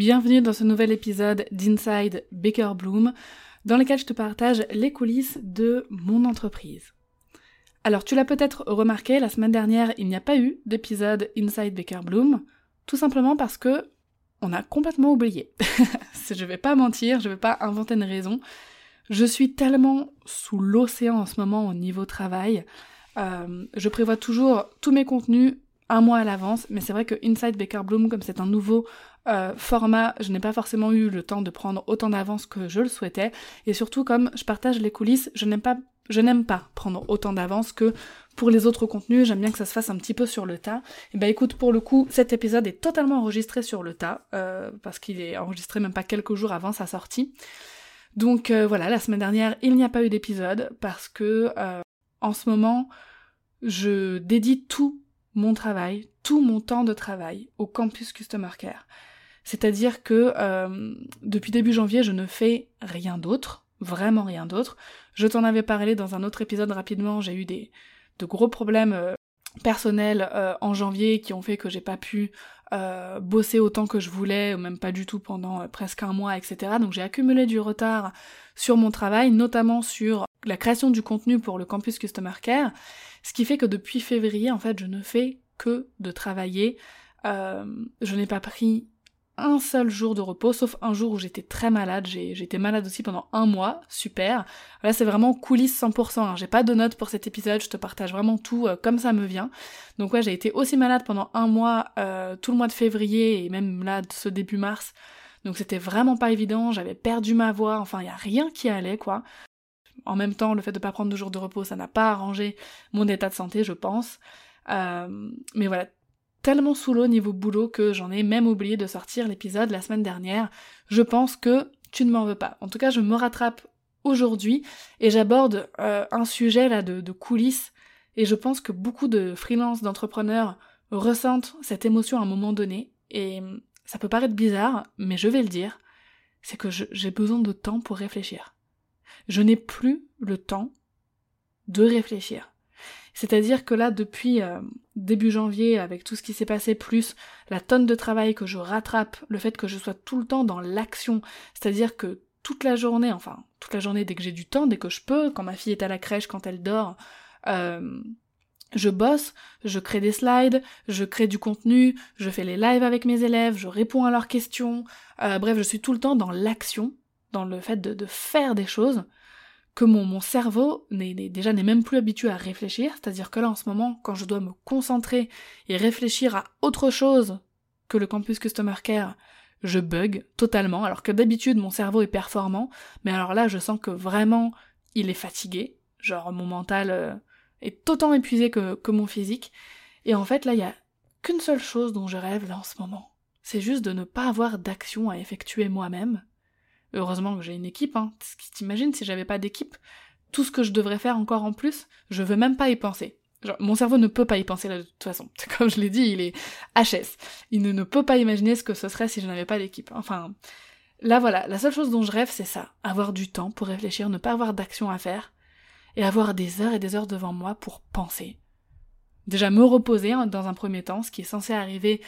Bienvenue dans ce nouvel épisode d'Inside Baker Bloom, dans lequel je te partage les coulisses de mon entreprise. Alors, tu l'as peut-être remarqué, la semaine dernière, il n'y a pas eu d'épisode Inside Baker Bloom, tout simplement parce que on a complètement oublié. je vais pas mentir, je vais pas inventer une raison. Je suis tellement sous l'océan en ce moment au niveau travail. Euh, je prévois toujours tous mes contenus un mois à l'avance, mais c'est vrai que Inside Baker Bloom, comme c'est un nouveau euh, format, je n'ai pas forcément eu le temps de prendre autant d'avance que je le souhaitais, et surtout comme je partage les coulisses, je n'aime pas, prendre autant d'avance que pour les autres contenus, j'aime bien que ça se fasse un petit peu sur le tas. Et bah écoute, pour le coup, cet épisode est totalement enregistré sur le tas, euh, parce qu'il est enregistré même pas quelques jours avant sa sortie. Donc euh, voilà, la semaine dernière, il n'y a pas eu d'épisode, parce que en ce moment, je dédie tout mon travail, tout mon temps de travail au campus Customer Care. C'est-à-dire que euh, depuis début janvier, je ne fais rien d'autre, vraiment rien d'autre. Je t'en avais parlé dans un autre épisode rapidement, j'ai eu des de gros problèmes euh, personnels euh, en janvier qui ont fait que j'ai pas pu bosser autant que je voulais, ou même pas du tout pendant presque un mois, etc. Donc j'ai accumulé du retard sur mon travail, notamment sur la création du contenu pour le campus Customer Care, ce qui fait que depuis février, en fait, je ne fais que de travailler. je n'ai pas pris un seul jour de repos, sauf un jour où j'étais très malade, j'ai été malade aussi pendant un mois, super. Là c'est vraiment coulisses 100%, hein. j'ai pas de notes pour cet épisode, je te partage vraiment tout euh, comme ça me vient. Donc ouais j'ai été aussi malade pendant un mois, euh, tout le mois de février et même là ce début mars. Donc c'était vraiment pas évident, j'avais perdu ma voix, enfin il y a rien qui allait quoi. En même temps, le fait de pas prendre de jours de repos, ça n'a pas arrangé mon état de santé, je pense. Euh, mais voilà, tellement sous l'eau niveau boulot que j'en ai même oublié de sortir l'épisode la semaine dernière. Je pense que tu ne m'en veux pas. En tout cas, je me rattrape aujourd'hui et j'aborde euh, un sujet là de, de, coulisses et je pense que beaucoup de freelance d'entrepreneurs ressentent cette émotion à un moment donné et ça peut paraître bizarre, mais je vais le dire, c'est que j'ai besoin de temps pour réfléchir. Je n'ai plus le temps de réfléchir. C'est-à-dire que là, depuis euh, début janvier, avec tout ce qui s'est passé, plus la tonne de travail que je rattrape, le fait que je sois tout le temps dans l'action, c'est-à-dire que toute la journée, enfin toute la journée dès que j'ai du temps, dès que je peux, quand ma fille est à la crèche, quand elle dort, euh, je bosse, je crée des slides, je crée du contenu, je fais les lives avec mes élèves, je réponds à leurs questions, euh, bref, je suis tout le temps dans l'action, dans le fait de faire des choses, mon cerveau n'est, déjà n'est même plus habitué à réfléchir, c'est-à-dire que là en ce moment, quand je dois me concentrer et réfléchir à autre chose que le campus Customer Care, je bug totalement, alors que d'habitude mon cerveau est performant, mais alors là je sens que vraiment il est fatigué, genre mon mental euh, est autant épuisé que, que mon physique, et en fait là il y a qu'une seule chose dont je rêve là en ce moment, c'est juste de ne pas avoir d'action à effectuer moi-même, Heureusement que j'ai une équipe, hein. T'imagines si j'avais pas d'équipe Tout ce que je devrais faire encore en plus, je veux même pas y penser. Genre, mon cerveau ne peut pas y penser de toute façon. Comme je l'ai dit, il est HS. Il ne, ne peut pas imaginer ce que ce serait si je n'avais pas d'équipe. Enfin, là voilà, la seule chose dont je rêve, c'est ça. Avoir du temps pour réfléchir, ne pas avoir d'action à faire, et avoir des heures et des heures devant moi pour penser. Déjà me reposer hein, dans un premier temps, ce qui est censé arriver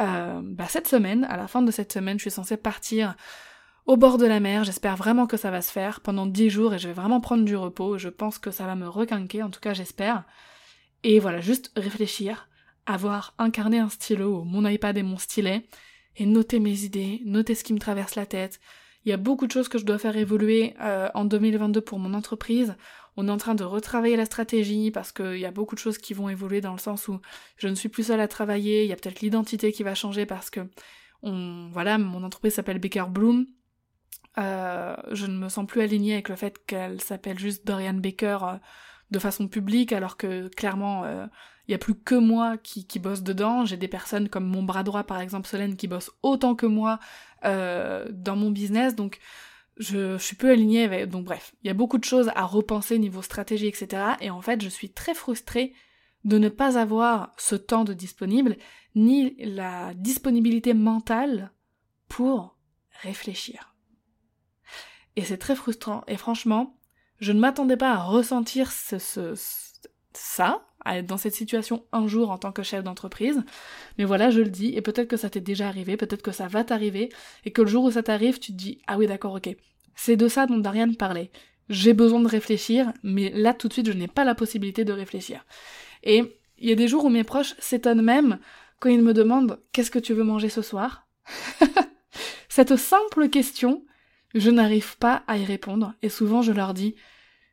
euh, bah, cette semaine. À la fin de cette semaine, je suis censée partir au bord de la mer. J'espère vraiment que ça va se faire pendant dix jours et je vais vraiment prendre du repos. Je pense que ça va me requinquer, en tout cas j'espère. Et voilà, juste réfléchir, avoir incarné un stylo, mon iPad et mon stylet, et noter mes idées, noter ce qui me traverse la tête. Il y a beaucoup de choses que je dois faire évoluer euh, en 2022 pour mon entreprise. On est en train de retravailler la stratégie parce qu'il y a beaucoup de choses qui vont évoluer dans le sens où je ne suis plus seule à travailler. Il y a peut-être l'identité qui va changer parce que voilà, mon entreprise s'appelle Baker Bloom. Euh, je ne me sens plus alignée avec le fait qu'elle s'appelle juste Dorian Baker euh, de façon publique, alors que clairement, il euh, n'y a plus que moi qui, qui bosse dedans. J'ai des personnes comme mon bras droit, par exemple, Solène, qui bosse autant que moi dans mon business, donc je, je, suis peu alignée avec... Donc bref, il y a beaucoup de choses à repenser niveau stratégie, etc. Et en fait, je suis très frustrée de ne pas avoir ce temps de disponible, ni la disponibilité mentale pour réfléchir. Et c'est très frustrant. Et franchement, je ne m'attendais pas à ressentir ce, ça, à être dans cette situation un jour en tant que chef d'entreprise. Mais voilà, je le dis, et peut-être que ça t'est déjà arrivé, peut-être que ça va t'arriver, et que le jour où ça t'arrive, tu te dis, ah oui d'accord, ok. C'est de ça dont Darian parlait. J'ai besoin de réfléchir, mais là tout de suite, je n'ai pas la possibilité de réfléchir. Et il y a des jours où mes proches s'étonnent même quand ils me demandent qu'est-ce que tu veux manger ce soir? Cette simple question, je n'arrive pas à y répondre, et souvent je leur dis,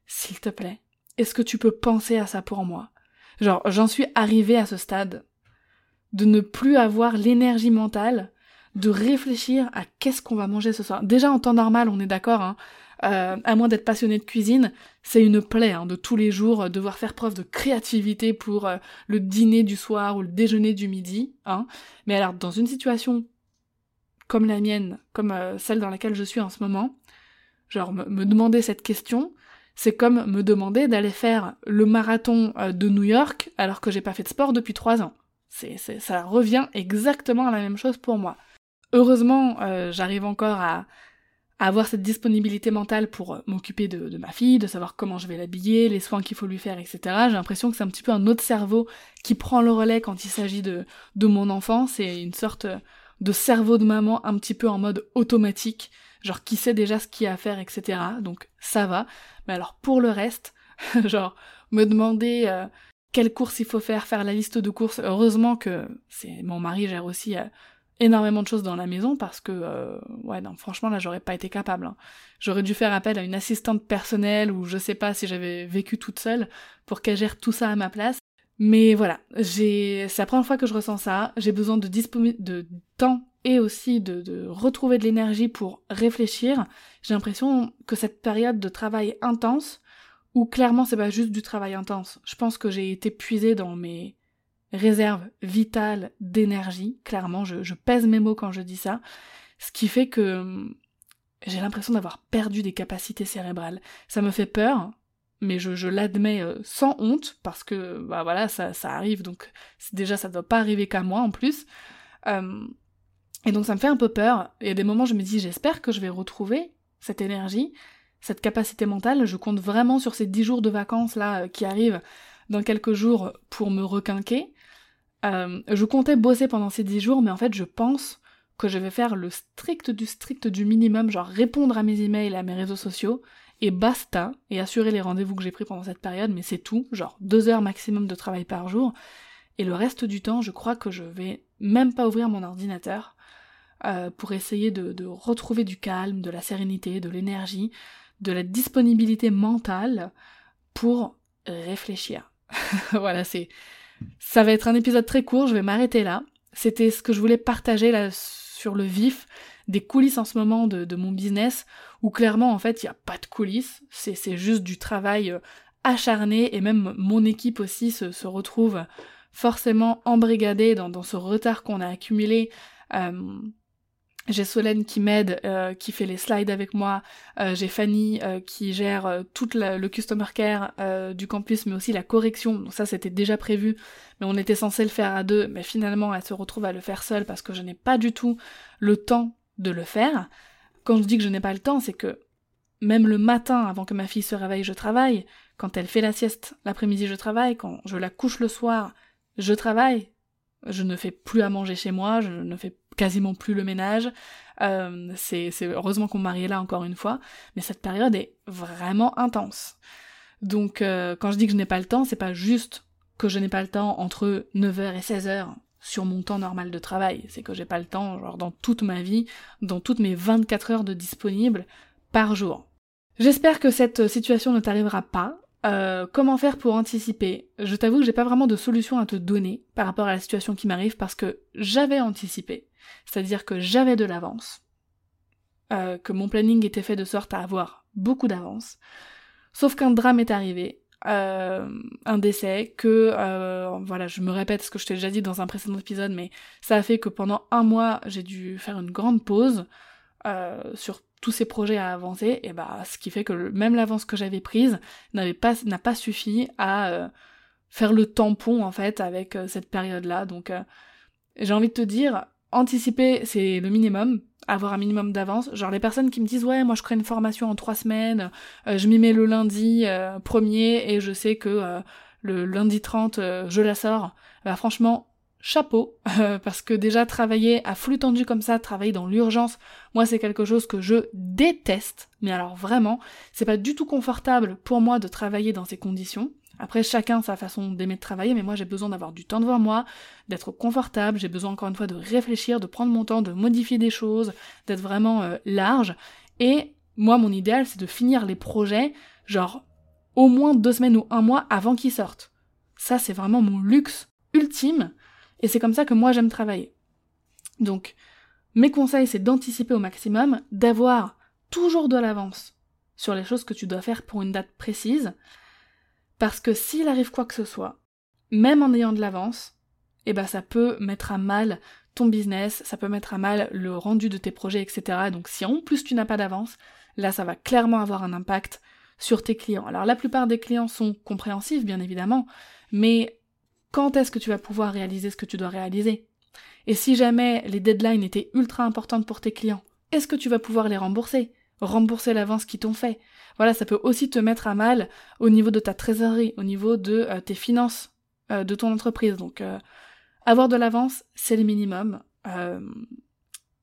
s'il te plaît, est-ce que tu peux penser à ça pour moi? Genre, j'en suis arrivée à ce stade de ne plus avoir l'énergie mentale de réfléchir à qu'est-ce qu'on va manger ce soir. Déjà en temps normal, on est d'accord, hein, euh, à moins d'être passionné de cuisine, c'est une plaie hein, de tous les jours euh, devoir faire preuve de créativité pour euh, le dîner du soir ou le déjeuner du midi. Hein. Mais alors dans une situation comme la mienne, comme celle dans laquelle je suis en ce moment, genre me demander cette question, c'est comme me demander d'aller faire le marathon euh, de New York alors que j'ai pas fait de sport depuis trois ans. Ça revient exactement à la même chose pour moi. Heureusement, euh, j'arrive encore à, avoir cette disponibilité mentale pour euh, m'occuper de, ma fille, de savoir comment je vais l'habiller, les soins qu'il faut lui faire, etc. J'ai l'impression que c'est un petit peu un autre cerveau qui prend le relais quand il s'agit de mon enfant. C'est une sorte de cerveau de maman un petit peu en mode automatique genre qui sait déjà ce qu'il y a à faire, etc. Donc ça va. Mais alors pour le reste, genre me demander euh, quelle course il faut faire, faire la liste de courses. Heureusement que c'est mon mari gère aussi euh, énormément de choses dans la maison parce que euh, ouais non franchement là j'aurais pas été capable. Hein. J'aurais dû faire appel à une assistante personnelle ou je sais pas si j'avais vécu toute seule pour qu'elle gère tout ça à ma place. Mais voilà, j'ai c'est la première fois que je ressens ça. J'ai besoin de, de temps et aussi de, retrouver de l'énergie pour réfléchir, j'ai l'impression que cette période de travail intense, où clairement c'est pas juste du travail intense, je pense que j'ai été puisée dans mes réserves vitales d'énergie, clairement, je, pèse mes mots quand je dis ça, ce qui fait que hum, j'ai l'impression d'avoir perdu des capacités cérébrales. Ça me fait peur, mais je, l'admets euh, sans honte, parce que bah voilà, ça, ça arrive, donc déjà ça doit pas arriver qu'à moi en plus. Hum, et donc ça me fait un peu peur. Y a des moments je me dis j'espère que je vais retrouver cette énergie, cette capacité mentale. Je compte vraiment sur ces dix jours de vacances là euh, qui arrivent dans quelques jours pour me requinquer. Euh, je comptais bosser pendant ces dix jours, mais en fait je pense que je vais faire le strict du strict du minimum, genre répondre à mes emails, à mes réseaux sociaux, et basta, et assurer les rendez-vous que j'ai pris pendant cette période, mais c'est tout, genre deux heures maximum de travail par jour, et le reste du temps, je crois que je vais même pas ouvrir mon ordinateur, euh, pour essayer de, retrouver du calme, de la sérénité, de l'énergie, de la disponibilité mentale pour réfléchir. voilà, c'est ça va être un épisode très court, je vais m'arrêter là. C'était ce que je voulais partager là sur le vif des coulisses en ce moment de, mon business, où clairement en fait il n'y a pas de coulisses, c'est juste du travail euh, acharné et même mon équipe aussi se, retrouve forcément embrigadée dans, ce retard qu'on a accumulé euh, j'ai Solène qui m'aide, euh, qui fait les slides avec moi. J'ai Fanny qui gère tout le customer care du campus, mais aussi la correction. Donc ça, c'était déjà prévu, mais on était censé le faire à deux. Mais finalement, elle se retrouve à le faire seule parce que je n'ai pas du tout le temps de le faire. Quand je dis que je n'ai pas le temps, c'est que même le matin, avant que ma fille se réveille, je travaille. Quand elle fait la sieste l'après-midi, je travaille. Quand je la couche le soir, je travaille. Je ne fais plus à manger chez moi, je ne fais quasiment plus le ménage. Euh, c'est heureusement qu'on mari là encore une fois, mais cette période est vraiment intense. Donc euh, quand je dis que je n'ai pas le temps, c'est pas juste que je n'ai pas le temps entre 9h et 16h sur mon temps normal de travail, c'est que j'ai pas le temps genre dans toute ma vie, dans toutes mes 24 heures de disponible par jour. J'espère que cette situation ne t'arrivera pas, euh, comment faire pour anticiper? Je t'avoue que j'ai pas vraiment de solution à te donner par rapport à la situation qui m'arrive parce que j'avais anticipé, c'est-à-dire que j'avais de l'avance, euh, que mon planning était fait de sorte à avoir beaucoup d'avance, sauf qu'un drame est arrivé, euh, un décès, que euh, voilà, je me répète ce que je t'ai déjà dit dans un précédent épisode, mais ça a fait que pendant un mois j'ai dû faire une grande pause euh, sur tous ces projets à avancer, et bah ce qui fait que même l'avance que j'avais prise n'avait pas n'a pas suffi à faire le tampon en fait avec cette période-là. Donc j'ai envie de te dire, anticiper c'est le minimum, avoir un minimum d'avance. Genre les personnes qui me disent ouais moi je crée une formation en trois semaines, euh, je m'y mets le lundi euh, premier et je sais que euh, le lundi 30 je la sors. Bah franchement chapeau parce que déjà travailler à flux tendu comme ça, travailler dans l'urgence, moi c'est quelque chose que je déteste. Mais alors vraiment, c'est pas du tout confortable pour moi de travailler dans ces conditions. Après, chacun sa façon d'aimer travailler, mais moi j'ai besoin d'avoir du temps devant moi, d'être confortable, j'ai besoin encore une fois de réfléchir, de prendre mon temps, de modifier des choses, d'être vraiment euh, large. Et moi, mon idéal, c'est de finir les projets, genre au moins deux semaines ou un mois avant qu'ils sortent. Ça, c'est vraiment mon luxe ultime, et c'est comme ça que moi j'aime travailler. Donc, mes conseils, c'est d'anticiper au maximum, d'avoir toujours de l'avance sur les choses que tu dois faire pour une date précise, parce que s'il arrive quoi que ce soit, même en ayant de l'avance, eh ben ça peut mettre à mal ton business, ça peut mettre à mal le rendu de tes projets, etc. Donc si en plus tu n'as pas d'avance, là ça va clairement avoir un impact sur tes clients. Alors la plupart des clients sont compréhensifs, bien évidemment, mais quand est-ce que tu vas pouvoir réaliser ce que tu dois réaliser? Et si jamais les deadlines étaient ultra importantes pour tes clients, est-ce que tu vas pouvoir les rembourser? Rembourser l'avance qu'ils t'ont fait. Voilà, ça peut aussi te mettre à mal au niveau de ta trésorerie, au niveau de euh, tes finances euh, de ton entreprise. Donc, euh, avoir de l'avance, c'est le minimum.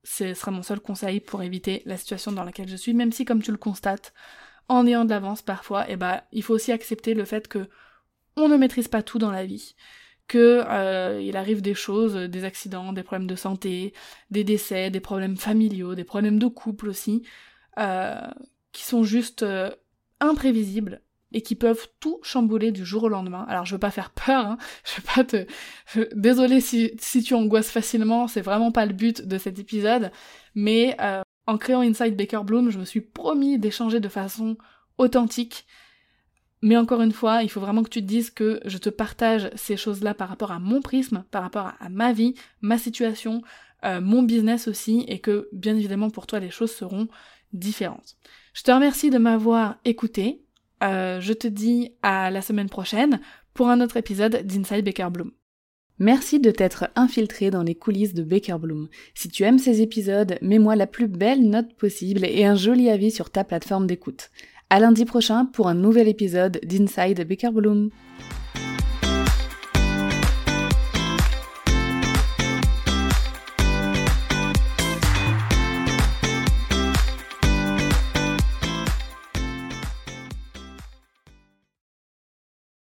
ce sera mon seul conseil pour éviter la situation dans laquelle je suis, même si, comme tu le constates, en ayant de l'avance parfois, eh ben, il faut aussi accepter le fait que on ne maîtrise pas tout dans la vie que il arrive des choses, des accidents, des problèmes de santé, des décès, des problèmes familiaux, des problèmes de couple aussi, qui sont juste euh, imprévisibles et qui peuvent tout chambouler du jour au lendemain. Alors je veux pas faire peur, hein, je veux pas te... Désolée si, si tu angoisses facilement, c'est vraiment pas le but de cet épisode, mais euh, en créant Inside Baker Bloom, je me suis promis d'échanger de façon authentique. Mais encore une fois, il faut vraiment que tu te dises que je te partage ces choses-là par rapport à mon prisme, par rapport à, ma vie, ma situation, mon business aussi, et que bien évidemment pour toi les choses seront Je te remercie de m'avoir écouté. Euh, je te dis à la semaine prochaine pour un autre épisode d'Inside Baker Bloom. Merci de t'être infiltré dans les coulisses de Baker Bloom. Si tu aimes ces épisodes, mets-moi la plus belle note possible et un joli avis sur ta plateforme d'écoute. À lundi prochain pour un nouvel épisode d'Inside Baker Bloom.